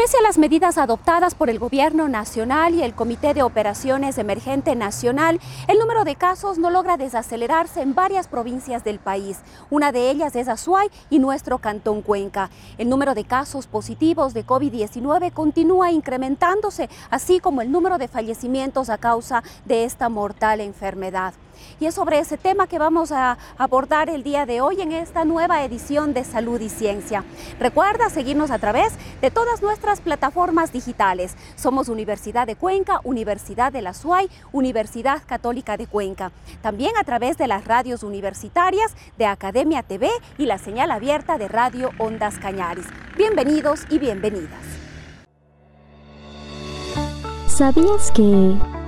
Pese a las medidas adoptadas por el Gobierno Nacional y el Comité de Operaciones Emergente Nacional, el número de casos no logra desacelerarse en varias provincias del país. Una de ellas es Azuay y nuestro Cantón Cuenca. El número de casos positivos de COVID-19 continúa incrementándose, así como el número de fallecimientos a causa de esta mortal enfermedad. Y es sobre ese tema que vamos a abordar el día de hoy en esta nueva edición de Salud y Ciencia. Recuerda seguirnos a través de todas nuestras plataformas digitales. Somos Universidad de Cuenca, Universidad de la SUAY, Universidad Católica de Cuenca. También a través de las radios universitarias de Academia TV y la señal abierta de Radio Ondas Cañaris. Bienvenidos y bienvenidas. ¿Sabías que...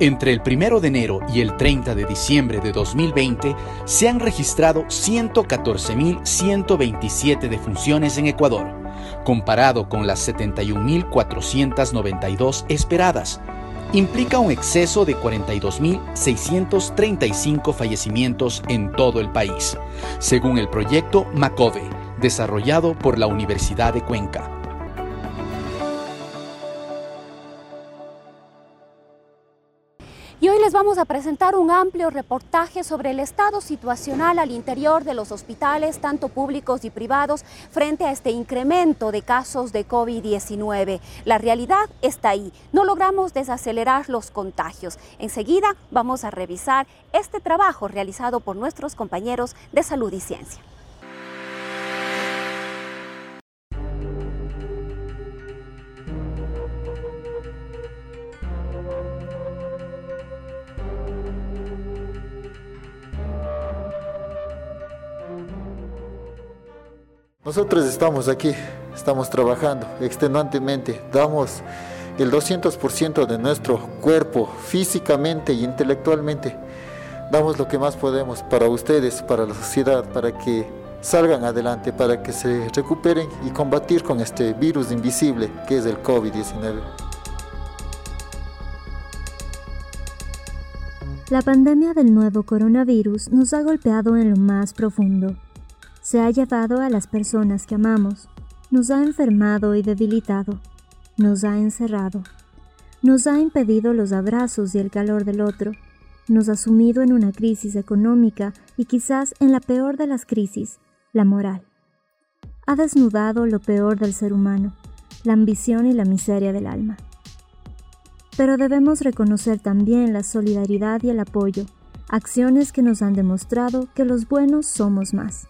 Entre el 1 de enero y el 30 de diciembre de 2020 se han registrado 114.127 defunciones en Ecuador, comparado con las 71.492 esperadas. Implica un exceso de 42.635 fallecimientos en todo el país, según el proyecto MACOVE, desarrollado por la Universidad de Cuenca. Hoy les vamos a presentar un amplio reportaje sobre el estado situacional al interior de los hospitales, tanto públicos y privados, frente a este incremento de casos de COVID-19. La realidad está ahí. No logramos desacelerar los contagios. Enseguida vamos a revisar este trabajo realizado por nuestros compañeros de salud y ciencia. Nosotros estamos aquí, estamos trabajando extenuantemente, damos el 200% de nuestro cuerpo físicamente y intelectualmente. Damos lo que más podemos para ustedes, para la sociedad, para que salgan adelante, para que se recuperen y combatir con este virus invisible que es el COVID-19. La pandemia del nuevo coronavirus nos ha golpeado en lo más profundo se ha llevado a las personas que amamos, nos ha enfermado y debilitado, nos ha encerrado, nos ha impedido los abrazos y el calor del otro, nos ha sumido en una crisis económica y quizás en la peor de las crisis, la moral. Ha desnudado lo peor del ser humano, la ambición y la miseria del alma. Pero debemos reconocer también la solidaridad y el apoyo, acciones que nos han demostrado que los buenos somos más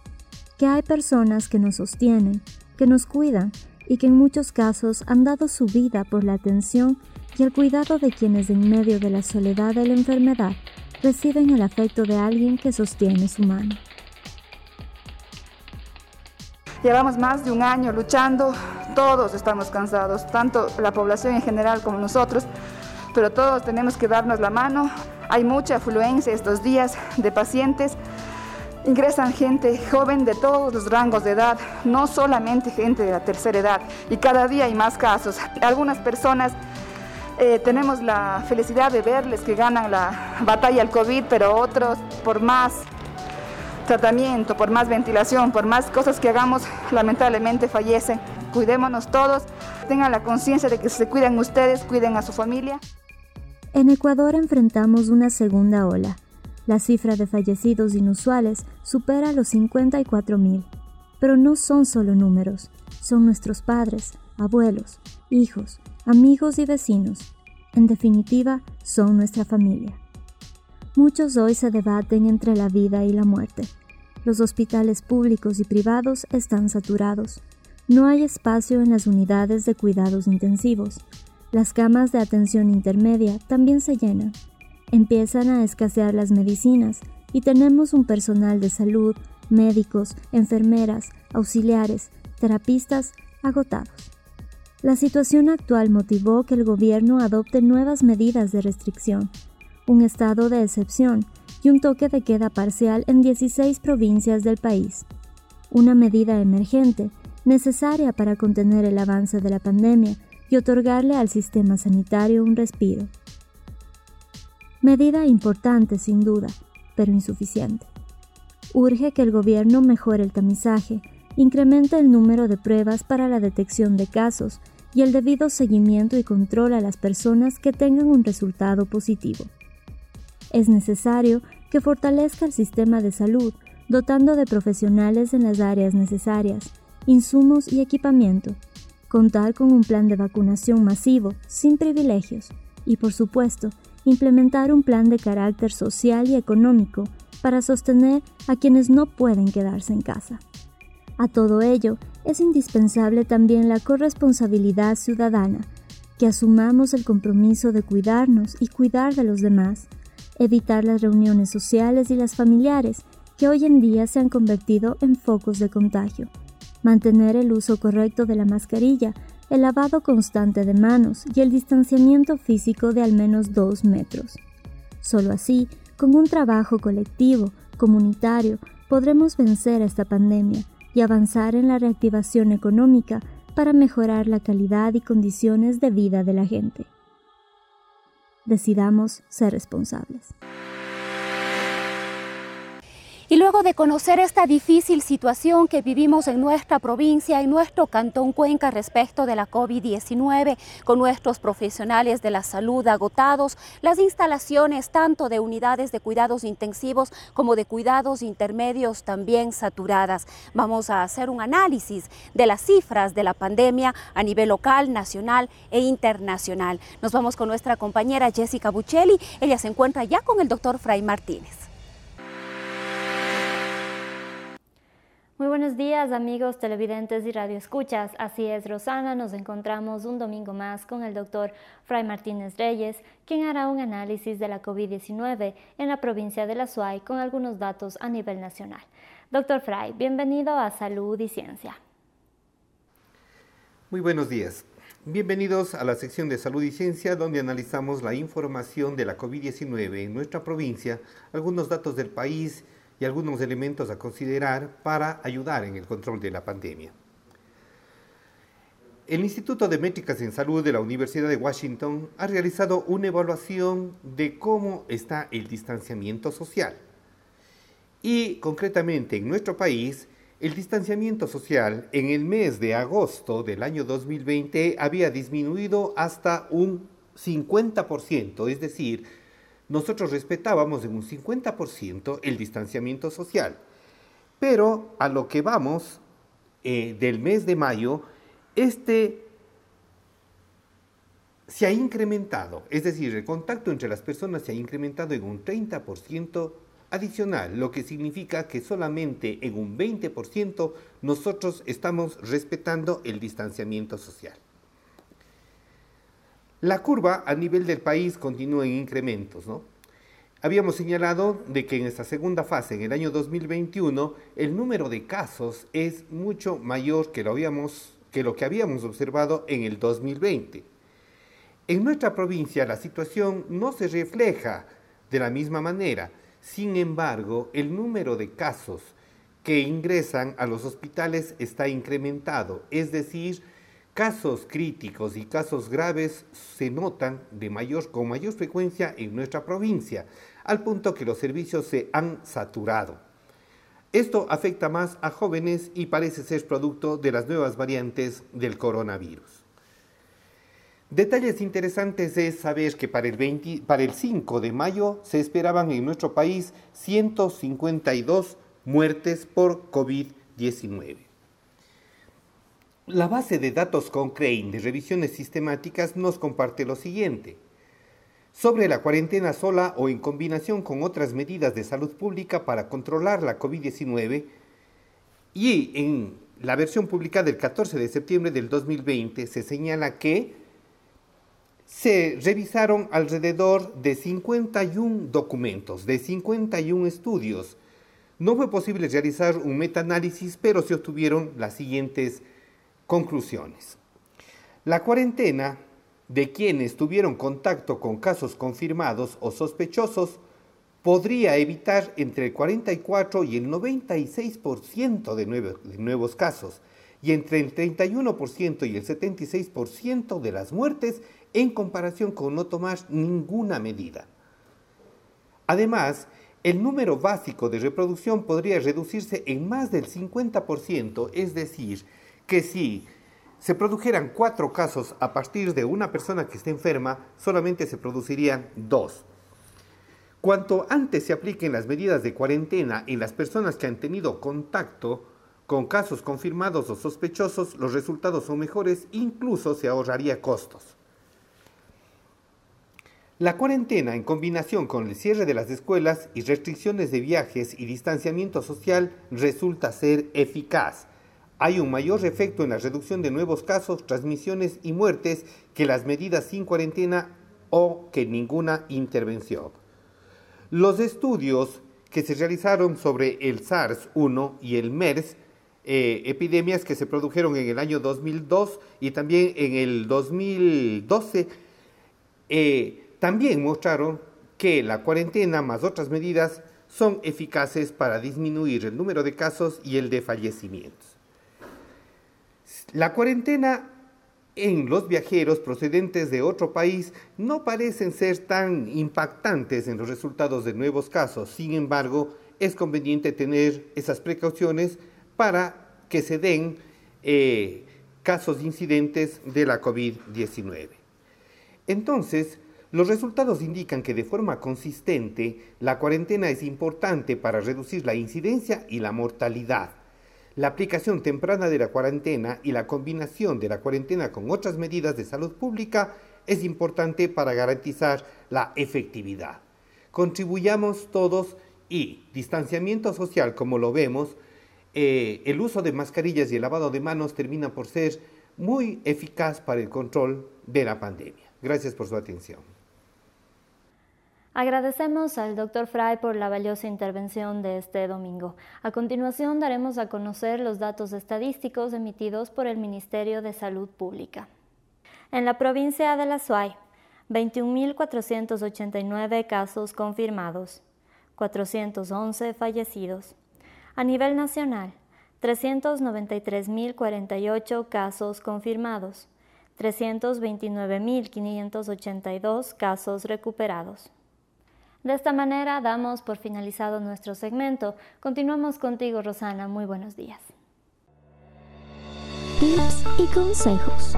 que hay personas que nos sostienen, que nos cuidan y que en muchos casos han dado su vida por la atención y el cuidado de quienes en medio de la soledad de la enfermedad reciben el afecto de alguien que sostiene su mano. Llevamos más de un año luchando, todos estamos cansados, tanto la población en general como nosotros, pero todos tenemos que darnos la mano. Hay mucha afluencia estos días de pacientes Ingresan gente joven de todos los rangos de edad, no solamente gente de la tercera edad. Y cada día hay más casos. Algunas personas eh, tenemos la felicidad de verles que ganan la batalla al COVID, pero otros por más tratamiento, por más ventilación, por más cosas que hagamos, lamentablemente fallecen. Cuidémonos todos, tengan la conciencia de que se cuiden ustedes, cuiden a su familia. En Ecuador enfrentamos una segunda ola la cifra de fallecidos inusuales supera los 54.000. Pero no son solo números, son nuestros padres, abuelos, hijos, amigos y vecinos. En definitiva, son nuestra familia. Muchos hoy se debaten entre la vida y la muerte. Los hospitales públicos y privados están saturados. No hay espacio en las unidades de cuidados intensivos. Las camas de atención intermedia también se llenan empiezan a escasear las medicinas y tenemos un personal de salud, médicos, enfermeras, auxiliares, terapistas agotados. La situación actual motivó que el gobierno adopte nuevas medidas de restricción, un estado de excepción y un toque de queda parcial en 16 provincias del país. Una medida emergente, necesaria para contener el avance de la pandemia y otorgarle al sistema sanitario un respiro. Medida importante sin duda, pero insuficiente. Urge que el gobierno mejore el tamizaje, incremente el número de pruebas para la detección de casos y el debido seguimiento y control a las personas que tengan un resultado positivo. Es necesario que fortalezca el sistema de salud, dotando de profesionales en las áreas necesarias, insumos y equipamiento, contar con un plan de vacunación masivo, sin privilegios, y por supuesto, implementar un plan de carácter social y económico para sostener a quienes no pueden quedarse en casa. A todo ello, es indispensable también la corresponsabilidad ciudadana, que asumamos el compromiso de cuidarnos y cuidar de los demás, evitar las reuniones sociales y las familiares, que hoy en día se han convertido en focos de contagio, mantener el uso correcto de la mascarilla, el lavado constante de manos y el distanciamiento físico de al menos dos metros. Solo así, con un trabajo colectivo, comunitario, podremos vencer esta pandemia y avanzar en la reactivación económica para mejorar la calidad y condiciones de vida de la gente. Decidamos ser responsables. Y luego de conocer esta difícil situación que vivimos en nuestra provincia, y nuestro cantón Cuenca respecto de la COVID-19, con nuestros profesionales de la salud agotados, las instalaciones tanto de unidades de cuidados intensivos como de cuidados intermedios también saturadas, vamos a hacer un análisis de las cifras de la pandemia a nivel local, nacional e internacional. Nos vamos con nuestra compañera Jessica Buccelli. Ella se encuentra ya con el doctor Fray Martínez. Muy buenos días amigos televidentes y radioescuchas. Así es, Rosana, nos encontramos un domingo más con el doctor Fray Martínez Reyes, quien hará un análisis de la COVID-19 en la provincia de La Suay con algunos datos a nivel nacional. Doctor Fray, bienvenido a Salud y Ciencia. Muy buenos días. Bienvenidos a la sección de Salud y Ciencia, donde analizamos la información de la COVID-19 en nuestra provincia, algunos datos del país, algunos elementos a considerar para ayudar en el control de la pandemia. El Instituto de Métricas en Salud de la Universidad de Washington ha realizado una evaluación de cómo está el distanciamiento social. Y concretamente en nuestro país, el distanciamiento social en el mes de agosto del año 2020 había disminuido hasta un 50%, es decir, nosotros respetábamos en un 50% el distanciamiento social. Pero a lo que vamos eh, del mes de mayo, este se ha incrementado, es decir, el contacto entre las personas se ha incrementado en un 30% adicional, lo que significa que solamente en un 20% nosotros estamos respetando el distanciamiento social. La curva a nivel del país continúa en incrementos, ¿no? Habíamos señalado de que en esta segunda fase, en el año 2021, el número de casos es mucho mayor que lo, que, lo que habíamos observado en el 2020. En nuestra provincia la situación no se refleja de la misma manera. Sin embargo, el número de casos que ingresan a los hospitales está incrementado, es decir, Casos críticos y casos graves se notan de mayor, con mayor frecuencia en nuestra provincia, al punto que los servicios se han saturado. Esto afecta más a jóvenes y parece ser producto de las nuevas variantes del coronavirus. Detalles interesantes es saber que para el, para el 5 de mayo se esperaban en nuestro país 152 muertes por COVID-19. La base de datos con Crane de revisiones sistemáticas nos comparte lo siguiente. Sobre la cuarentena sola o en combinación con otras medidas de salud pública para controlar la COVID-19, y en la versión publicada el 14 de septiembre del 2020 se señala que se revisaron alrededor de 51 documentos, de 51 estudios. No fue posible realizar un metaanálisis, pero se obtuvieron las siguientes Conclusiones. La cuarentena de quienes tuvieron contacto con casos confirmados o sospechosos podría evitar entre el 44 y el 96% de, de nuevos casos y entre el 31% y el 76% de las muertes en comparación con no tomar ninguna medida. Además, el número básico de reproducción podría reducirse en más del 50%, es decir, que si se produjeran cuatro casos a partir de una persona que esté enferma, solamente se producirían dos. Cuanto antes se apliquen las medidas de cuarentena en las personas que han tenido contacto con casos confirmados o sospechosos, los resultados son mejores, incluso se ahorraría costos. La cuarentena, en combinación con el cierre de las escuelas y restricciones de viajes y distanciamiento social, resulta ser eficaz hay un mayor efecto en la reducción de nuevos casos, transmisiones y muertes que las medidas sin cuarentena o que ninguna intervención. Los estudios que se realizaron sobre el SARS-1 y el MERS, eh, epidemias que se produjeron en el año 2002 y también en el 2012, eh, también mostraron que la cuarentena más otras medidas son eficaces para disminuir el número de casos y el de fallecimientos. La cuarentena en los viajeros procedentes de otro país no parecen ser tan impactantes en los resultados de nuevos casos. Sin embargo, es conveniente tener esas precauciones para que se den eh, casos de incidentes de la COVID-19. Entonces, los resultados indican que de forma consistente la cuarentena es importante para reducir la incidencia y la mortalidad. La aplicación temprana de la cuarentena y la combinación de la cuarentena con otras medidas de salud pública es importante para garantizar la efectividad. Contribuyamos todos y distanciamiento social, como lo vemos, eh, el uso de mascarillas y el lavado de manos termina por ser muy eficaz para el control de la pandemia. Gracias por su atención. Agradecemos al Dr. Fry por la valiosa intervención de este domingo. A continuación daremos a conocer los datos estadísticos emitidos por el Ministerio de Salud Pública. En la provincia de La Suay, 21.489 casos confirmados, 411 fallecidos. A nivel nacional, 393.048 casos confirmados, 329.582 casos recuperados. De esta manera damos por finalizado nuestro segmento. Continuamos contigo, Rosana. Muy buenos días. Tips y consejos.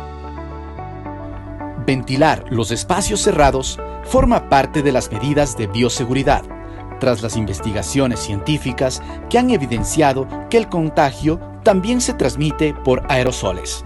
Ventilar los espacios cerrados forma parte de las medidas de bioseguridad, tras las investigaciones científicas que han evidenciado que el contagio también se transmite por aerosoles.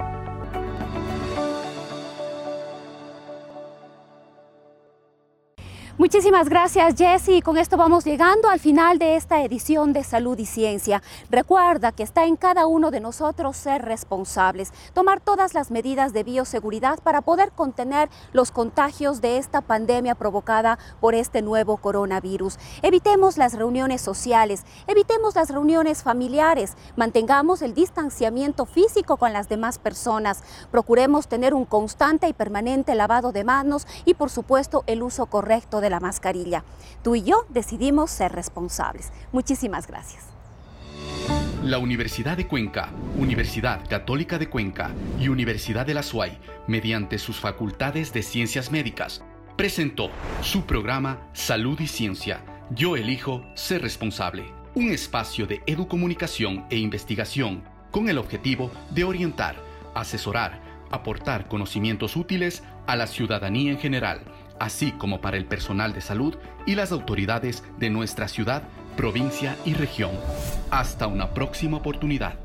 Muchísimas gracias Jesse. Con esto vamos llegando al final de esta edición de Salud y Ciencia. Recuerda que está en cada uno de nosotros ser responsables, tomar todas las medidas de bioseguridad para poder contener los contagios de esta pandemia provocada por este nuevo coronavirus. Evitemos las reuniones sociales, evitemos las reuniones familiares, mantengamos el distanciamiento físico con las demás personas, procuremos tener un constante y permanente lavado de manos y por supuesto el uso correcto de la mascarilla. Tú y yo decidimos ser responsables. Muchísimas gracias. La Universidad de Cuenca, Universidad Católica de Cuenca y Universidad de la SUAY, mediante sus facultades de ciencias médicas, presentó su programa Salud y Ciencia. Yo elijo ser responsable. Un espacio de educomunicación e investigación con el objetivo de orientar, asesorar, aportar conocimientos útiles a la ciudadanía en general así como para el personal de salud y las autoridades de nuestra ciudad, provincia y región. Hasta una próxima oportunidad.